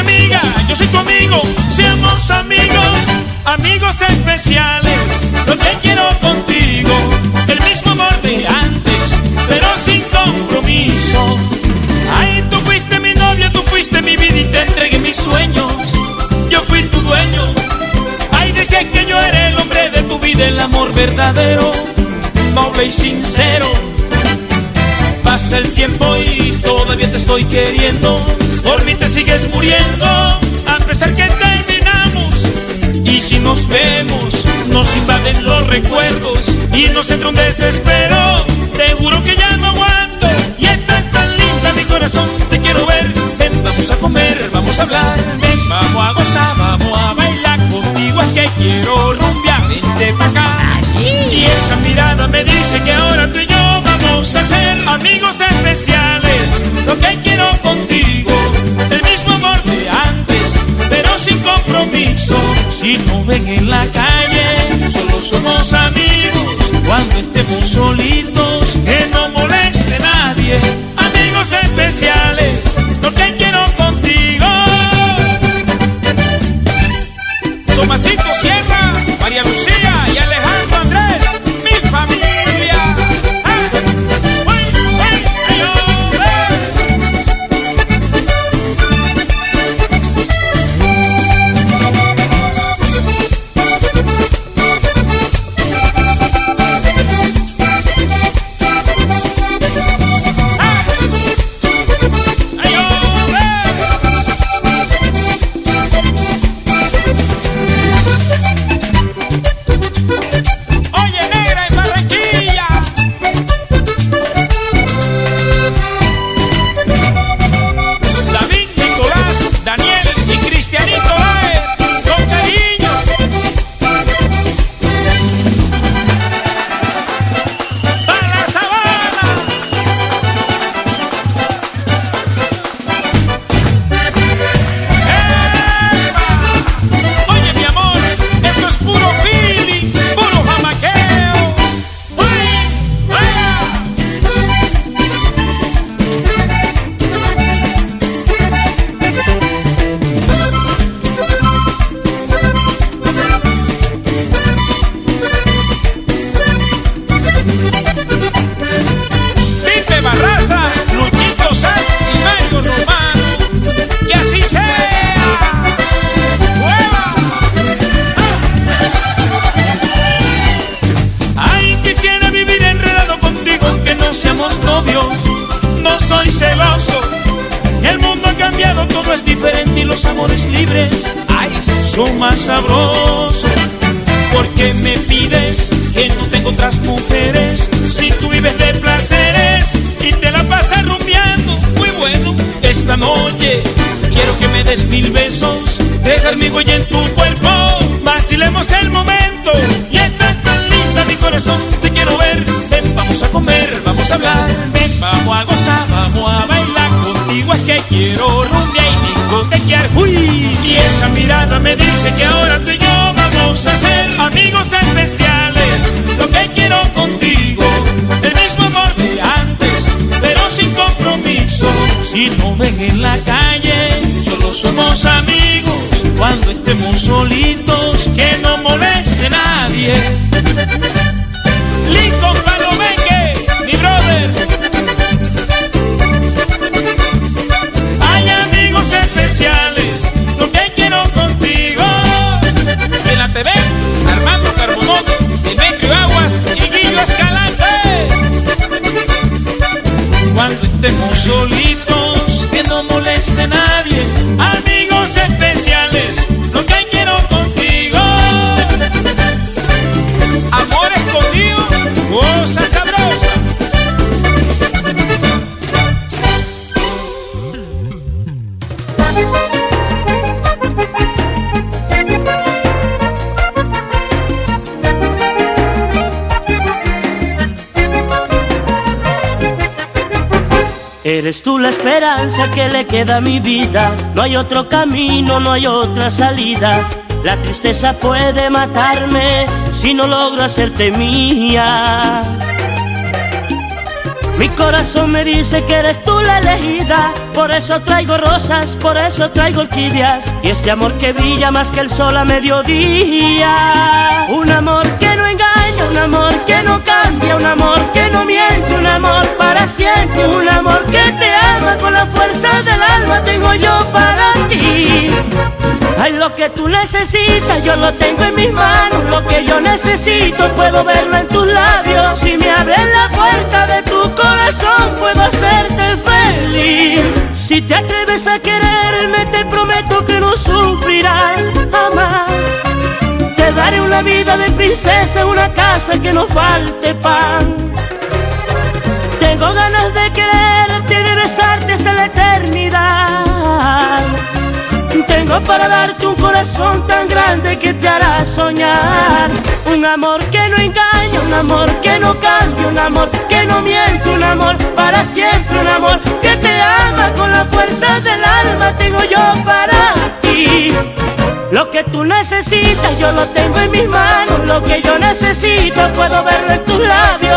amiga, yo soy tu amigo, seamos amigos, amigos especiales. Lo que quiero contigo, el mismo amor de antes, pero sin compromiso. Ay, tú fuiste mi novia, tú fuiste mi vida y te entregué mis sueños. Yo fui tu dueño. Ay, decía que yo era el hombre de tu vida, el amor verdadero, noble y sincero. Pasa el tiempo y todavía te estoy queriendo. Por mí te sigues muriendo, a pesar que terminamos. Y si nos vemos, nos invaden los recuerdos y nos entra un desespero. Te juro que ya no aguanto y estás tan linda mi corazón. Te quiero ver, ven, vamos a comer, vamos a hablar, ven, vamos a gozar, vamos a bailar contigo. Es que quiero rumbear, vente pa' acá. Y esa mirada me dice que ahora tú y yo vamos a ser amigos especiales. Lo que quiero contigo, el mismo amor de antes, pero sin compromiso. Si no ven en la calle, solo somos amigos. Cuando estemos solitos, más sabrosos. ¿Por qué me pides que no tengo otras mujeres? Si tú vives de placeres y te la pasas rumbeando, muy bueno. Esta noche quiero que me des mil besos, dejar mi huella en tu cuerpo, vacilemos el momento. Y estás tan linda, mi corazón, me dice que ahora tú y yo vamos a ser amigos especiales. Lo que quiero contigo, el mismo amor de antes, pero sin compromiso. Si no ven en la calle, solo somos amigos. Cuando estemos solitos, que no moleste nadie. Eres tú la esperanza que le queda a mi vida. No hay otro camino, no hay otra salida. La tristeza puede matarme si no logro hacerte mía. Mi corazón me dice que eres tú la elegida, por eso traigo rosas, por eso traigo orquídeas y este amor que brilla más que el sol a mediodía. Un amor que no un amor que no cambia, un amor que no miente, un amor para siempre, un amor que te ama con la fuerza del alma tengo yo para ti. Ay, lo que tú necesitas, yo lo tengo en mis manos. Lo que yo necesito, puedo verlo en tus labios. Si me abres la puerta de tu corazón, puedo hacerte feliz. Si te atreves a quererme, te prometo que no sufrirás jamás. Vida de princesa, una casa que no falte pan. Tengo ganas de quererte y de besarte hasta la eternidad. Tengo para darte un corazón tan grande que te hará soñar. Un amor que no engaña, un amor que no cambia, un amor que no miente, un amor para siempre, un amor que te ama con la fuerza del alma. Tengo yo para ti. Lo que tú necesitas yo lo tengo en mis manos. Lo que yo necesito puedo verlo en tus labios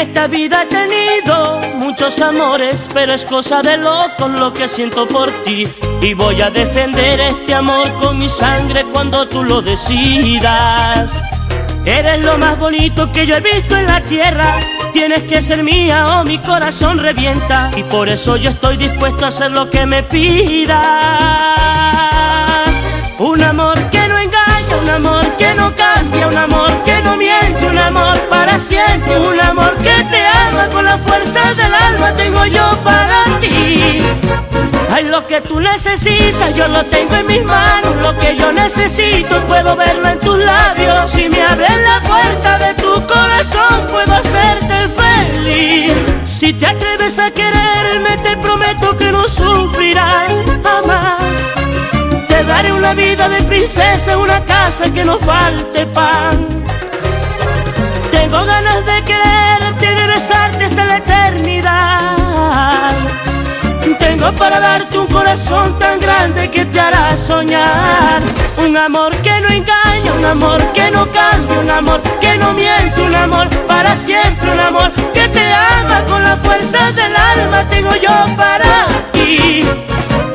esta vida he tenido muchos amores, pero es cosa de loco lo que siento por ti. Y voy a defender este amor con mi sangre cuando tú lo decidas. Eres lo más bonito que yo he visto en la tierra. Tienes que ser mía o mi corazón revienta. Y por eso yo estoy dispuesto a hacer lo que me pidas. Un amor que no engaña, un amor que no cambia, un amor la fuerza del alma tengo yo para ti. Ay, lo que tú necesitas, yo lo tengo en mis manos. Lo que yo necesito, puedo verlo en tus labios. Si me abres la puerta de tu corazón, puedo hacerte feliz. Si te atreves a quererme, te prometo que no sufrirás jamás. Te daré una vida de princesa, una casa que no falte pan. Tengo ganas de quererte de besarte eternidad. Tengo para darte un corazón tan grande que te hará soñar. Un amor que no engaña, un amor que no cambia, un amor que no miente, un amor para siempre, un amor que te ama con la fuerza del alma. Tengo yo para ti.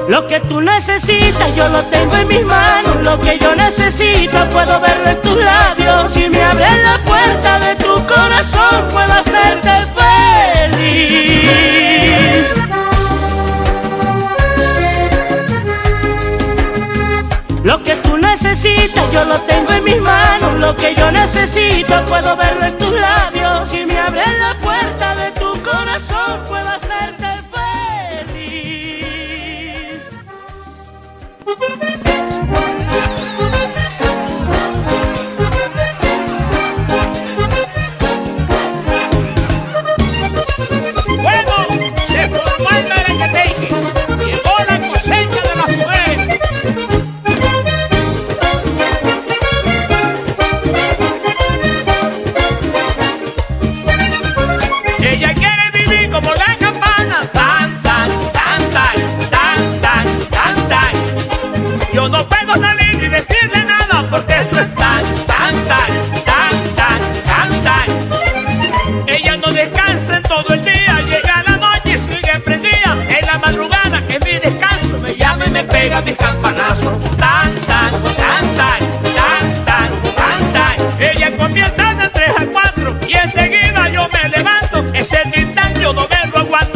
Lo que tú necesitas yo lo tengo en mis manos. Lo que yo necesito puedo verlo en tus labios. Si me abres la puerta de tu corazón puedo hacerte feliz. Lo que tú necesitas yo lo tengo en mis manos. Lo que yo necesito puedo verlo en tus labios. Si me abres la puerta de tu corazón puedo hacerte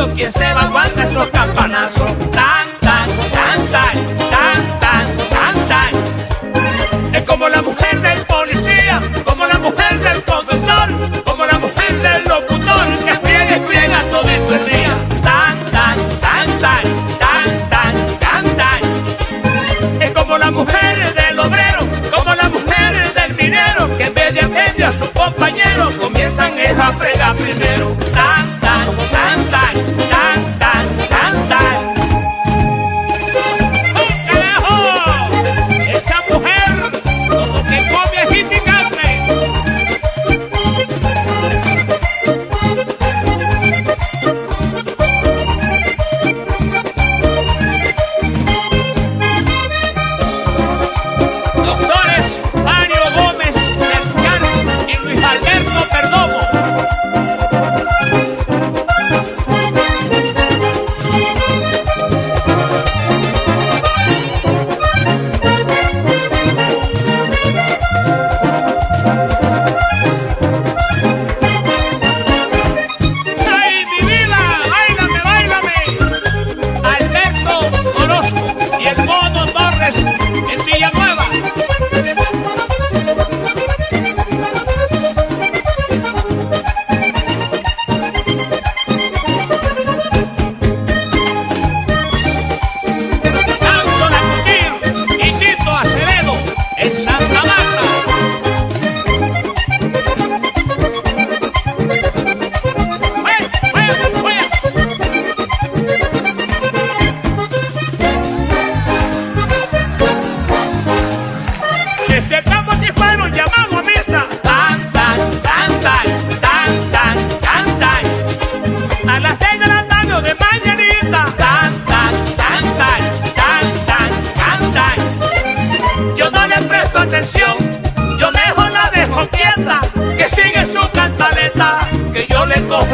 ¿Quién se va a aguantar esos campanazos?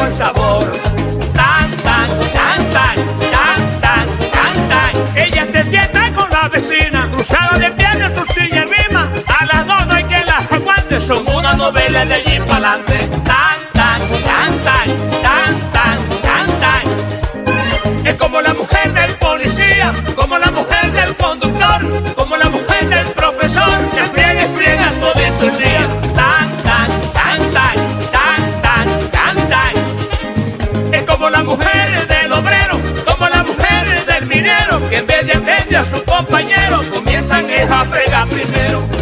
El sabor. Tan, tan, tan, tan, tan, tan, tan, tan. Ella te sienta con la vecina, cruzada de piernas, sus sillas rima. A las dos no hay que las aguante, son una novela de allí para adelante. Tan, tan, tan, tan, tan, tan, tan, tan. Es como la mujer del policía, como la mujer del conductor, atender a su compañero, comienzan a fregar primero.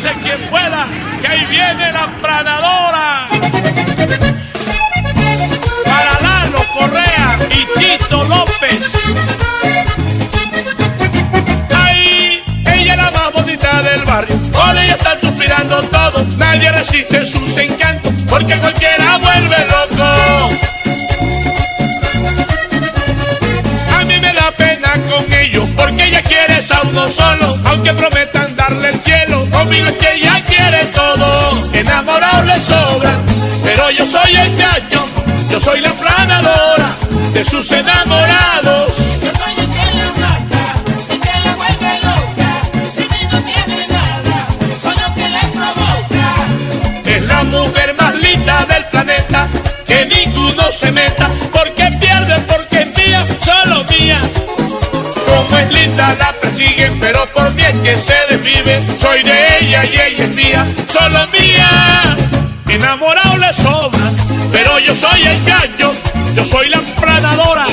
Sálvese quien pueda, que ahí viene la planadora. Para Lalo Correa y Tito López. Ahí, ella es la más bonita del barrio. Por ella están suspirando todos. Nadie resiste sus encantos, porque cualquiera vuelve loco. Porque ella quiere a uno solo, aunque prometan darle el cielo. Conmigo es que ella quiere todo, enamorado le sobra, pero yo soy el chacho, yo soy la planadora de sus y ella es mía, solo mía. Enamorado le sobra, pero yo soy el gallo, yo soy la planadora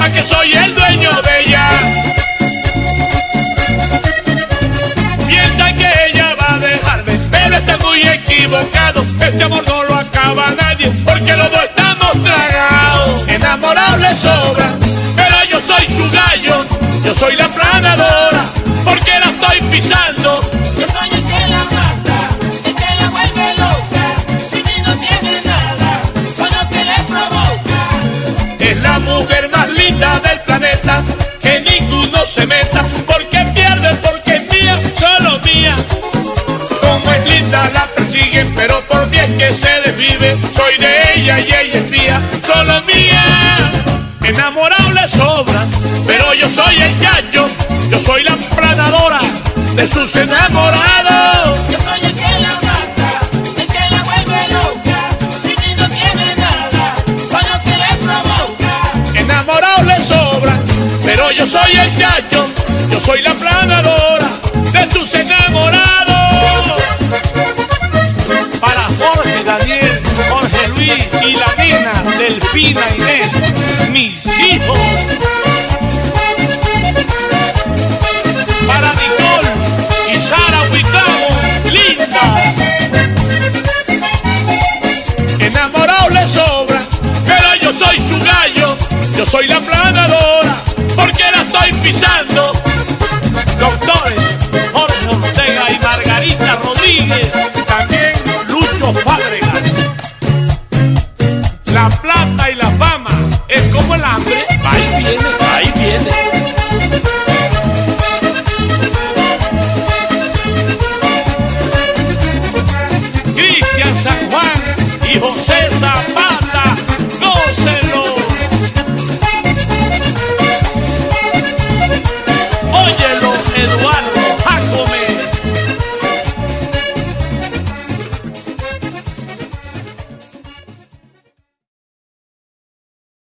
sepa que soy el dueño de ella. Piensa que ella va a dejarme, pero está muy equivocado. Este amor no lo acaba nadie, porque los dos estamos tragados. Enamorados le sobra, pero yo soy su gallo, yo soy la se meta, porque pierde, porque es mía, solo mía. Como es linda la persiguen, pero por bien que se desvive, soy de ella y ella es mía, solo mía. Enamorado le sobra, pero yo soy el gallo, yo soy la planadora de sus enamorados. soy el chacho, yo soy la planadora.